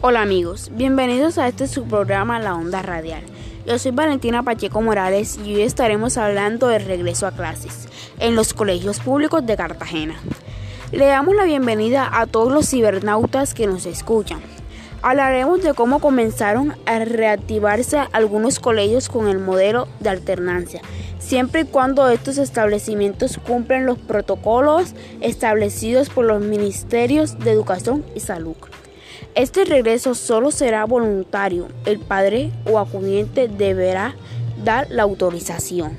Hola amigos, bienvenidos a este su programa La Onda Radial. Yo soy Valentina Pacheco Morales y hoy estaremos hablando del regreso a clases en los colegios públicos de Cartagena. Le damos la bienvenida a todos los cibernautas que nos escuchan. Hablaremos de cómo comenzaron a reactivarse algunos colegios con el modelo de alternancia, siempre y cuando estos establecimientos cumplen los protocolos establecidos por los ministerios de Educación y Salud. Este regreso solo será voluntario. El padre o acudiente deberá dar la autorización.